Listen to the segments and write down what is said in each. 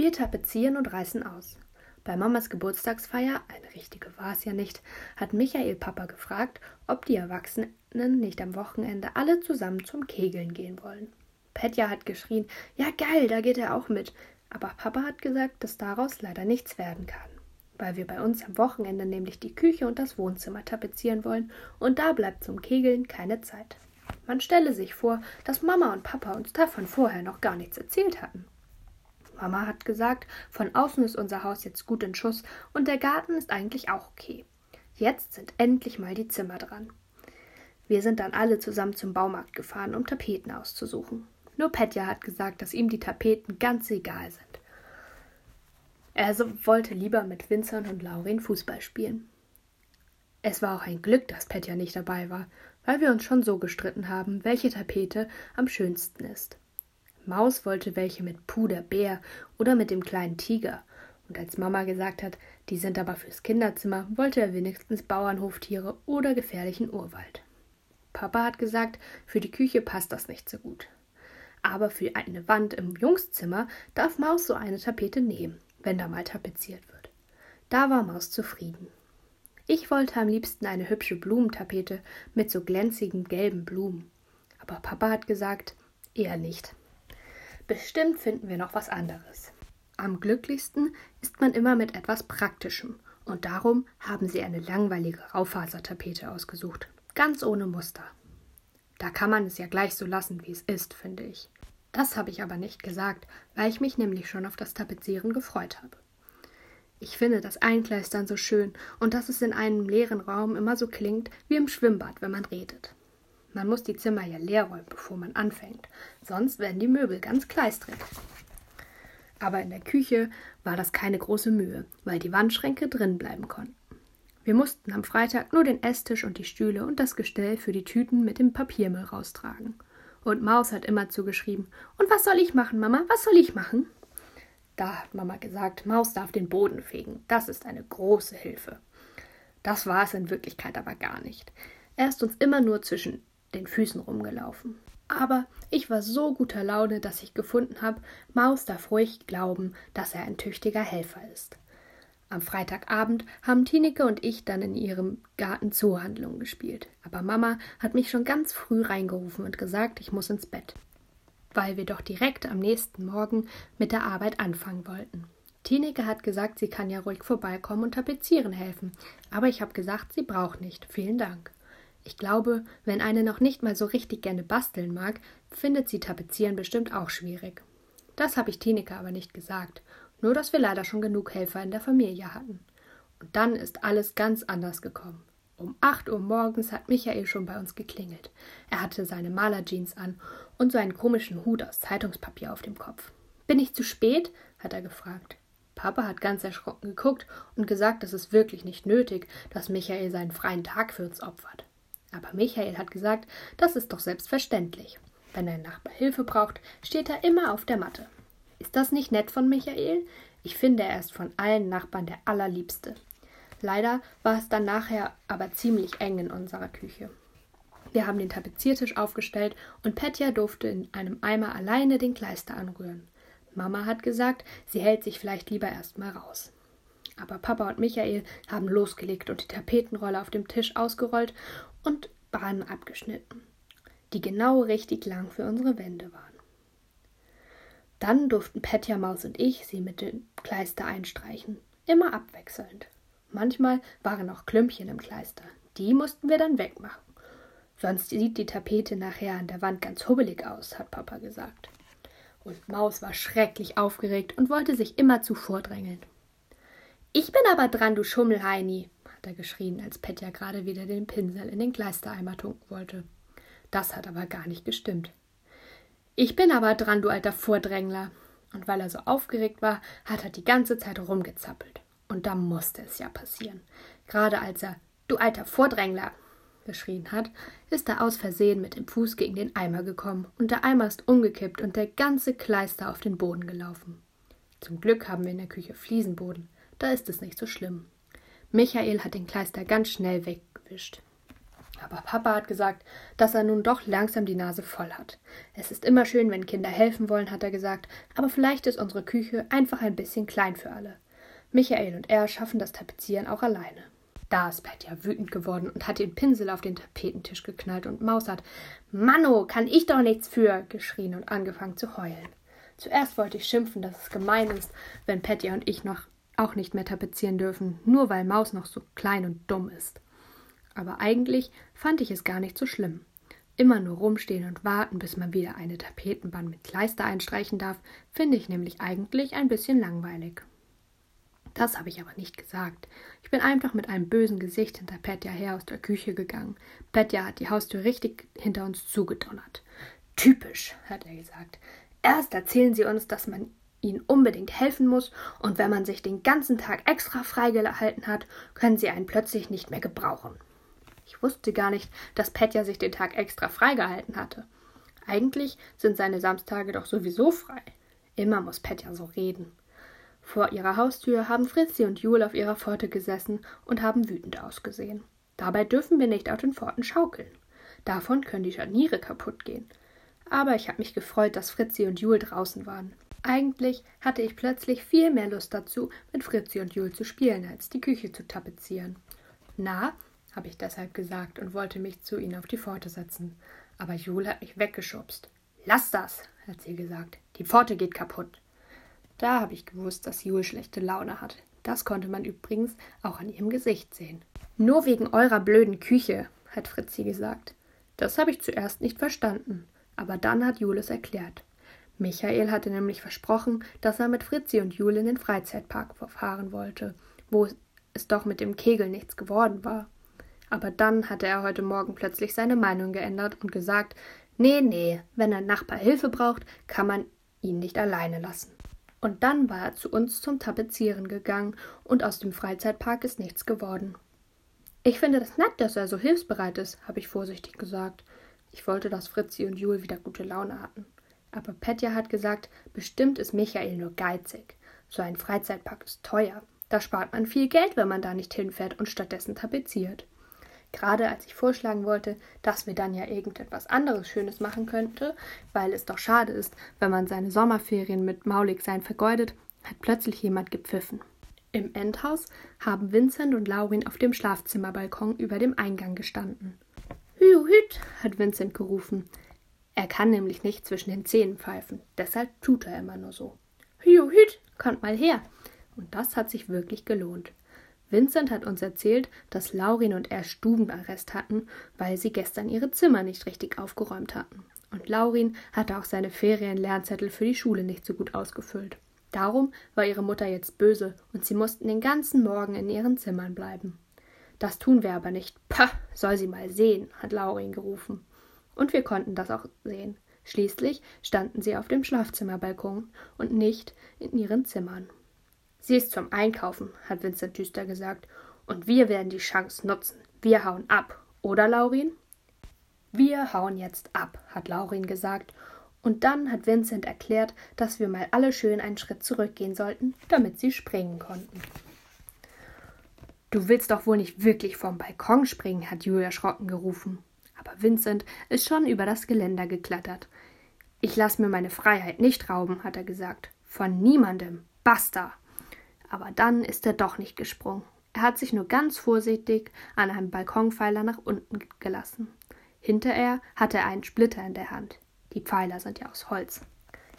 Wir tapezieren und reißen aus. Bei Mamas Geburtstagsfeier, eine richtige war es ja nicht, hat Michael Papa gefragt, ob die Erwachsenen nicht am Wochenende alle zusammen zum Kegeln gehen wollen. Petja hat geschrien, ja geil, da geht er auch mit. Aber Papa hat gesagt, dass daraus leider nichts werden kann, weil wir bei uns am Wochenende nämlich die Küche und das Wohnzimmer tapezieren wollen und da bleibt zum Kegeln keine Zeit. Man stelle sich vor, dass Mama und Papa uns davon vorher noch gar nichts erzählt hatten. Mama hat gesagt, von außen ist unser Haus jetzt gut in Schuss und der Garten ist eigentlich auch okay. Jetzt sind endlich mal die Zimmer dran. Wir sind dann alle zusammen zum Baumarkt gefahren, um Tapeten auszusuchen. Nur Petja hat gesagt, dass ihm die Tapeten ganz egal sind. Er wollte lieber mit Vincent und Laurin Fußball spielen. Es war auch ein Glück, dass Petja nicht dabei war, weil wir uns schon so gestritten haben, welche Tapete am schönsten ist. Maus wollte welche mit Puderbär oder mit dem kleinen Tiger. Und als Mama gesagt hat, die sind aber fürs Kinderzimmer, wollte er wenigstens Bauernhoftiere oder gefährlichen Urwald. Papa hat gesagt, für die Küche passt das nicht so gut. Aber für eine Wand im Jungszimmer darf Maus so eine Tapete nehmen, wenn da mal tapeziert wird. Da war Maus zufrieden. Ich wollte am liebsten eine hübsche Blumentapete mit so glänzigen gelben Blumen. Aber Papa hat gesagt, eher nicht. Bestimmt finden wir noch was anderes. Am glücklichsten ist man immer mit etwas Praktischem, und darum haben sie eine langweilige Raufasertapete ausgesucht, ganz ohne Muster. Da kann man es ja gleich so lassen, wie es ist, finde ich. Das habe ich aber nicht gesagt, weil ich mich nämlich schon auf das Tapezieren gefreut habe. Ich finde das Einkleistern so schön und dass es in einem leeren Raum immer so klingt wie im Schwimmbad, wenn man redet. Man muss die Zimmer ja leer räumen, bevor man anfängt, sonst werden die Möbel ganz kleistrig. Aber in der Küche war das keine große Mühe, weil die Wandschränke drin bleiben konnten. Wir mussten am Freitag nur den Esstisch und die Stühle und das Gestell für die Tüten mit dem Papiermüll raustragen. Und Maus hat immer zugeschrieben: Und was soll ich machen, Mama? Was soll ich machen? Da hat Mama gesagt, Maus darf den Boden fegen. Das ist eine große Hilfe. Das war es in Wirklichkeit aber gar nicht. Er ist uns immer nur zwischen den Füßen rumgelaufen. Aber ich war so guter Laune, dass ich gefunden habe, Maus darf ruhig glauben, dass er ein tüchtiger Helfer ist. Am Freitagabend haben Tineke und ich dann in ihrem Garten Zoohandlung gespielt. Aber Mama hat mich schon ganz früh reingerufen und gesagt, ich muss ins Bett. Weil wir doch direkt am nächsten Morgen mit der Arbeit anfangen wollten. Tineke hat gesagt, sie kann ja ruhig vorbeikommen und tapezieren helfen. Aber ich habe gesagt, sie braucht nicht. Vielen Dank. Ich glaube, wenn eine noch nicht mal so richtig gerne basteln mag, findet sie Tapezieren bestimmt auch schwierig. Das habe ich Tineke aber nicht gesagt, nur dass wir leider schon genug Helfer in der Familie hatten. Und dann ist alles ganz anders gekommen. Um acht Uhr morgens hat Michael schon bei uns geklingelt. Er hatte seine Malerjeans an und so einen komischen Hut aus Zeitungspapier auf dem Kopf. Bin ich zu spät? hat er gefragt. Papa hat ganz erschrocken geguckt und gesagt, es ist wirklich nicht nötig, dass Michael seinen freien Tag für uns opfert. Aber Michael hat gesagt, das ist doch selbstverständlich. Wenn ein Nachbar Hilfe braucht, steht er immer auf der Matte. Ist das nicht nett von Michael? Ich finde, er ist von allen Nachbarn der allerliebste. Leider war es dann nachher aber ziemlich eng in unserer Küche. Wir haben den Tapeziertisch aufgestellt und Petja durfte in einem Eimer alleine den Kleister anrühren. Mama hat gesagt, sie hält sich vielleicht lieber erst mal raus. Aber Papa und Michael haben losgelegt und die Tapetenrolle auf dem Tisch ausgerollt und Bahnen abgeschnitten, die genau richtig lang für unsere Wände waren. Dann durften Petja, Maus und ich sie mit dem Kleister einstreichen, immer abwechselnd. Manchmal waren auch Klümpchen im Kleister, die mussten wir dann wegmachen. Sonst sieht die Tapete nachher an der Wand ganz hubbelig aus, hat Papa gesagt. Und Maus war schrecklich aufgeregt und wollte sich immerzu vordrängeln. Ich bin aber dran, du Schummelheini, hat er geschrien, als Petja gerade wieder den Pinsel in den Kleistereimer tunken wollte. Das hat aber gar nicht gestimmt. Ich bin aber dran, du alter Vordrängler. Und weil er so aufgeregt war, hat er die ganze Zeit rumgezappelt. Und da musste es ja passieren. Gerade als er Du alter Vordrängler geschrien hat, ist er aus Versehen mit dem Fuß gegen den Eimer gekommen und der Eimer ist umgekippt und der ganze Kleister auf den Boden gelaufen. Zum Glück haben wir in der Küche Fliesenboden, da ist es nicht so schlimm. Michael hat den Kleister ganz schnell weggewischt. Aber Papa hat gesagt, dass er nun doch langsam die Nase voll hat. Es ist immer schön, wenn Kinder helfen wollen, hat er gesagt, aber vielleicht ist unsere Küche einfach ein bisschen klein für alle. Michael und er schaffen das Tapezieren auch alleine. Da ist Petja wütend geworden und hat den Pinsel auf den Tapetentisch geknallt und Maus hat Manno, kann ich doch nichts für, geschrien und angefangen zu heulen. Zuerst wollte ich schimpfen, dass es gemein ist, wenn Petja und ich noch auch nicht mehr tapezieren dürfen, nur weil Maus noch so klein und dumm ist. Aber eigentlich fand ich es gar nicht so schlimm. Immer nur rumstehen und warten, bis man wieder eine Tapetenbahn mit Kleister einstreichen darf, finde ich nämlich eigentlich ein bisschen langweilig. Das habe ich aber nicht gesagt. Ich bin einfach mit einem bösen Gesicht hinter Petja her aus der Küche gegangen. Petja hat die Haustür richtig hinter uns zugedonnert. Typisch, hat er gesagt. Erst erzählen sie uns, dass man ihnen unbedingt helfen muss, und wenn man sich den ganzen Tag extra freigehalten hat, können sie einen plötzlich nicht mehr gebrauchen. Ich wusste gar nicht, dass Petja sich den Tag extra freigehalten hatte. Eigentlich sind seine Samstage doch sowieso frei. Immer muss Petja so reden. Vor ihrer Haustür haben Fritzi und Jule auf ihrer Pforte gesessen und haben wütend ausgesehen. Dabei dürfen wir nicht auf den Pforten schaukeln. Davon können die Scharniere kaputt gehen. Aber ich habe mich gefreut, dass Fritzi und Jule draußen waren. Eigentlich hatte ich plötzlich viel mehr Lust dazu, mit Fritzi und Jule zu spielen, als die Küche zu tapezieren. Na, habe ich deshalb gesagt und wollte mich zu ihnen auf die Pforte setzen. Aber Jule hat mich weggeschubst. Lass das, hat sie gesagt. Die Pforte geht kaputt. Da habe ich gewusst, dass Jule schlechte Laune hat. Das konnte man übrigens auch an ihrem Gesicht sehen. Nur wegen eurer blöden Küche, hat Fritzi gesagt. Das habe ich zuerst nicht verstanden, aber dann hat Jules erklärt. Michael hatte nämlich versprochen, dass er mit Fritzi und Jule in den Freizeitpark fahren wollte, wo es doch mit dem Kegel nichts geworden war. Aber dann hatte er heute Morgen plötzlich seine Meinung geändert und gesagt, nee, nee, wenn ein Nachbar Hilfe braucht, kann man ihn nicht alleine lassen. Und dann war er zu uns zum Tapezieren gegangen und aus dem Freizeitpark ist nichts geworden. Ich finde das nett, dass er so hilfsbereit ist, habe ich vorsichtig gesagt. Ich wollte, dass Fritzi und Jule wieder gute Laune hatten. Aber Petja hat gesagt, bestimmt ist Michael nur geizig. So ein Freizeitpark ist teuer. Da spart man viel Geld, wenn man da nicht hinfährt und stattdessen tapeziert. Gerade als ich vorschlagen wollte, dass wir dann ja irgendetwas anderes Schönes machen könnte, weil es doch schade ist, wenn man seine Sommerferien mit Mauligsein vergeudet, hat plötzlich jemand gepfiffen. Im Endhaus haben Vincent und Laurin auf dem Schlafzimmerbalkon über dem Eingang gestanden. Hü, hüt, hat Vincent gerufen. Er kann nämlich nicht zwischen den Zähnen pfeifen, deshalb tut er immer nur so. Hü, hüt, kommt mal her. Und das hat sich wirklich gelohnt. Vincent hat uns erzählt, dass Laurin und er Stubenarrest hatten, weil sie gestern ihre Zimmer nicht richtig aufgeräumt hatten. Und Laurin hatte auch seine Ferienlernzettel für die Schule nicht so gut ausgefüllt. Darum war ihre Mutter jetzt böse und sie mussten den ganzen Morgen in ihren Zimmern bleiben. Das tun wir aber nicht. Pah, soll sie mal sehen, hat Laurin gerufen. Und wir konnten das auch sehen. Schließlich standen sie auf dem Schlafzimmerbalkon und nicht in ihren Zimmern. Sie ist zum Einkaufen, hat Vincent düster gesagt. Und wir werden die Chance nutzen. Wir hauen ab, oder Laurin? Wir hauen jetzt ab, hat Laurin gesagt. Und dann hat Vincent erklärt, dass wir mal alle schön einen Schritt zurückgehen sollten, damit sie springen konnten. Du willst doch wohl nicht wirklich vom Balkon springen, hat Julia erschrocken gerufen. Aber Vincent ist schon über das Geländer geklettert. Ich lass mir meine Freiheit nicht rauben, hat er gesagt. Von niemandem. Basta aber dann ist er doch nicht gesprungen. Er hat sich nur ganz vorsichtig an einem Balkonpfeiler nach unten gelassen. Hinter er hatte er einen Splitter in der Hand. Die Pfeiler sind ja aus Holz.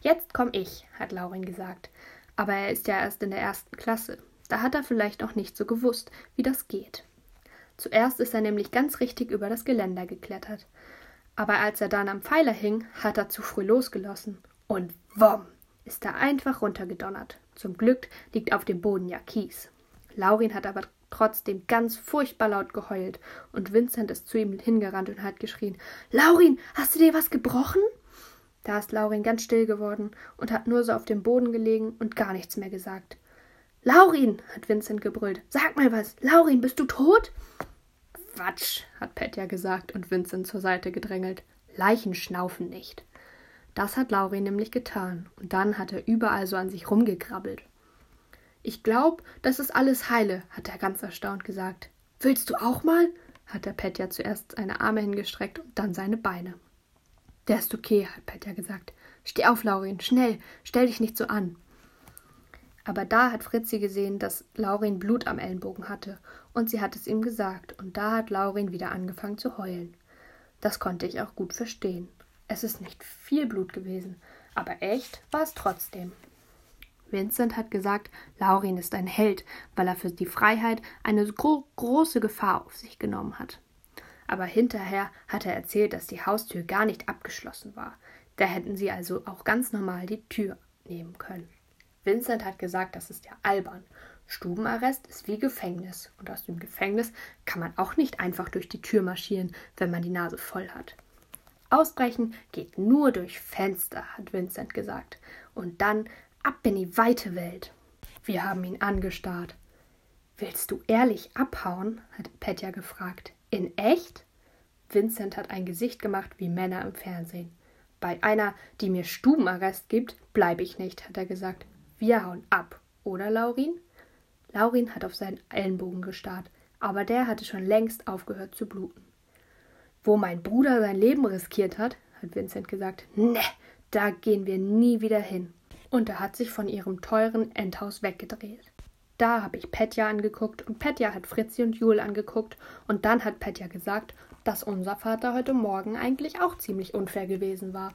Jetzt komm ich, hat Laurin gesagt. Aber er ist ja erst in der ersten Klasse. Da hat er vielleicht noch nicht so gewusst, wie das geht. Zuerst ist er nämlich ganz richtig über das Geländer geklettert. Aber als er dann am Pfeiler hing, hat er zu früh losgelassen. Und wumm, ist er einfach runtergedonnert. Zum Glück liegt auf dem Boden ja Kies. Laurin hat aber trotzdem ganz furchtbar laut geheult und Vincent ist zu ihm hingerannt und hat geschrien: Laurin, hast du dir was gebrochen? Da ist Laurin ganz still geworden und hat nur so auf dem Boden gelegen und gar nichts mehr gesagt. Laurin, hat Vincent gebrüllt, sag mal was. Laurin, bist du tot? Quatsch, hat Petja gesagt und Vincent zur Seite gedrängelt. Leichen schnaufen nicht. Das hat Laurin nämlich getan, und dann hat er überall so an sich rumgekrabbelt. Ich glaub, das ist alles heile, hat er ganz erstaunt gesagt. Willst du auch mal? hat der Petja zuerst seine Arme hingestreckt und dann seine Beine. Der ist okay, hat Petja gesagt. Steh auf, Laurin, schnell, stell dich nicht so an. Aber da hat Fritzi gesehen, dass Laurin Blut am Ellenbogen hatte, und sie hat es ihm gesagt, und da hat Laurin wieder angefangen zu heulen. Das konnte ich auch gut verstehen. Es ist nicht viel Blut gewesen, aber echt war es trotzdem. Vincent hat gesagt, Laurin ist ein Held, weil er für die Freiheit eine gro große Gefahr auf sich genommen hat. Aber hinterher hat er erzählt, dass die Haustür gar nicht abgeschlossen war. Da hätten sie also auch ganz normal die Tür nehmen können. Vincent hat gesagt, das ist ja albern. Stubenarrest ist wie Gefängnis und aus dem Gefängnis kann man auch nicht einfach durch die Tür marschieren, wenn man die Nase voll hat. Ausbrechen geht nur durch Fenster, hat Vincent gesagt. Und dann Ab in die weite Welt. Wir haben ihn angestarrt. Willst du ehrlich abhauen? hat Petja gefragt. In echt? Vincent hat ein Gesicht gemacht wie Männer im Fernsehen. Bei einer, die mir Stubenarrest gibt, bleibe ich nicht, hat er gesagt. Wir hauen ab, oder Laurin? Laurin hat auf seinen Ellenbogen gestarrt, aber der hatte schon längst aufgehört zu bluten. Wo mein Bruder sein Leben riskiert hat, hat Vincent gesagt, ne, da gehen wir nie wieder hin und er hat sich von ihrem teuren Endhaus weggedreht. Da habe ich Petja angeguckt und Petja hat Fritzi und Jul angeguckt und dann hat Petja gesagt, dass unser Vater heute Morgen eigentlich auch ziemlich unfair gewesen war.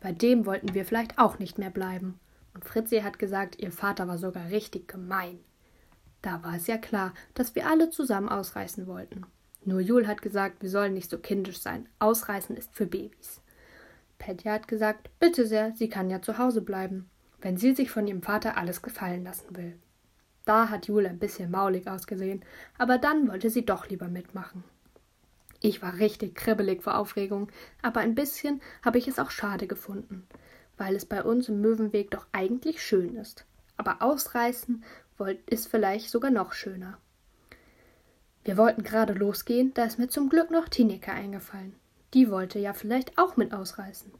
Bei dem wollten wir vielleicht auch nicht mehr bleiben. Und Fritzi hat gesagt, ihr Vater war sogar richtig gemein. Da war es ja klar, dass wir alle zusammen ausreißen wollten. Nur Jul hat gesagt, wir sollen nicht so kindisch sein. Ausreißen ist für Babys. Petja hat gesagt, bitte sehr, sie kann ja zu Hause bleiben wenn sie sich von ihrem Vater alles gefallen lassen will. Da hat Jule ein bisschen maulig ausgesehen, aber dann wollte sie doch lieber mitmachen. Ich war richtig kribbelig vor Aufregung, aber ein bisschen habe ich es auch schade gefunden, weil es bei uns im Möwenweg doch eigentlich schön ist. Aber ausreißen ist vielleicht sogar noch schöner. Wir wollten gerade losgehen, da ist mir zum Glück noch Tineke eingefallen. Die wollte ja vielleicht auch mit ausreißen.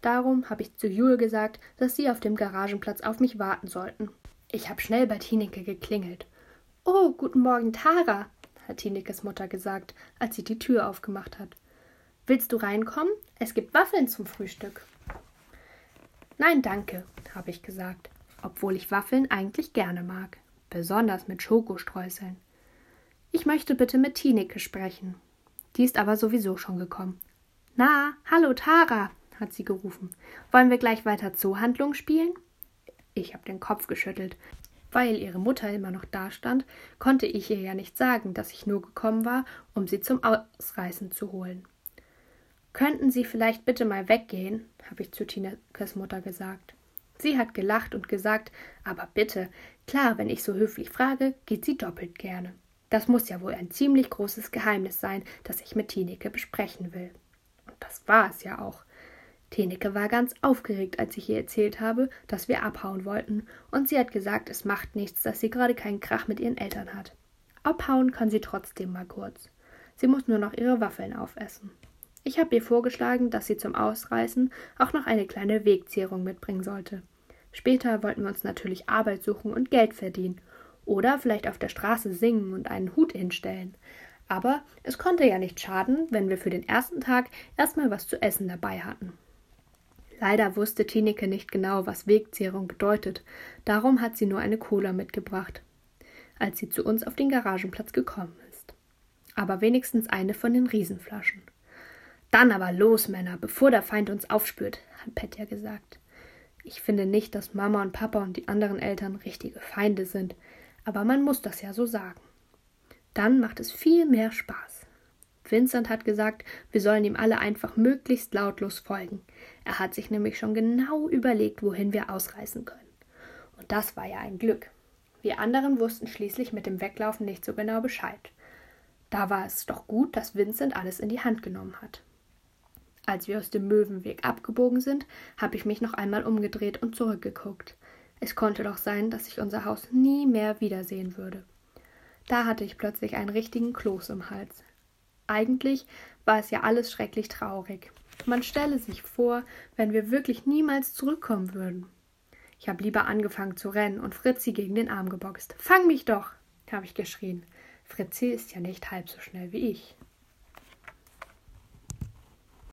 Darum habe ich zu Jule gesagt, dass sie auf dem Garagenplatz auf mich warten sollten. Ich habe schnell bei Tineke geklingelt. Oh, guten Morgen, Tara, hat Tinekes Mutter gesagt, als sie die Tür aufgemacht hat. Willst du reinkommen? Es gibt Waffeln zum Frühstück. Nein, danke, habe ich gesagt, obwohl ich Waffeln eigentlich gerne mag, besonders mit Schokostreuseln. Ich möchte bitte mit Tineke sprechen. Die ist aber sowieso schon gekommen. Na, hallo Tara, hat sie gerufen. Wollen wir gleich weiter Zoohandlung spielen? Ich habe den Kopf geschüttelt. Weil ihre Mutter immer noch dastand, konnte ich ihr ja nicht sagen, dass ich nur gekommen war, um sie zum Ausreißen zu holen. Könnten Sie vielleicht bitte mal weggehen? habe ich zu Tinekes Mutter gesagt. Sie hat gelacht und gesagt, aber bitte, klar, wenn ich so höflich frage, geht sie doppelt gerne. Das muss ja wohl ein ziemlich großes Geheimnis sein, das ich mit Tineke besprechen will. Und das war es ja auch. Teneke war ganz aufgeregt, als ich ihr erzählt habe, dass wir abhauen wollten, und sie hat gesagt, es macht nichts, dass sie gerade keinen Krach mit ihren Eltern hat. Abhauen kann sie trotzdem mal kurz. Sie muss nur noch ihre Waffeln aufessen. Ich habe ihr vorgeschlagen, dass sie zum Ausreißen auch noch eine kleine Wegzehrung mitbringen sollte. Später wollten wir uns natürlich Arbeit suchen und Geld verdienen. Oder vielleicht auf der Straße singen und einen Hut hinstellen. Aber es konnte ja nicht schaden, wenn wir für den ersten Tag erstmal was zu essen dabei hatten. Leider wusste Tineke nicht genau, was Wegzehrung bedeutet, darum hat sie nur eine Cola mitgebracht, als sie zu uns auf den Garagenplatz gekommen ist. Aber wenigstens eine von den Riesenflaschen. Dann aber los, Männer, bevor der Feind uns aufspürt, hat Petja gesagt. Ich finde nicht, dass Mama und Papa und die anderen Eltern richtige Feinde sind, aber man muss das ja so sagen. Dann macht es viel mehr Spaß. Vincent hat gesagt, wir sollen ihm alle einfach möglichst lautlos folgen. Er hat sich nämlich schon genau überlegt, wohin wir ausreisen können. Und das war ja ein Glück. Wir anderen wussten schließlich mit dem Weglaufen nicht so genau Bescheid. Da war es doch gut, dass Vincent alles in die Hand genommen hat. Als wir aus dem Möwenweg abgebogen sind, habe ich mich noch einmal umgedreht und zurückgeguckt. Es konnte doch sein, dass ich unser Haus nie mehr wiedersehen würde. Da hatte ich plötzlich einen richtigen Kloß im Hals. Eigentlich war es ja alles schrecklich traurig. Man stelle sich vor, wenn wir wirklich niemals zurückkommen würden. Ich habe lieber angefangen zu rennen und Fritzi gegen den Arm geboxt. Fang mich doch, habe ich geschrien. Fritzi ist ja nicht halb so schnell wie ich.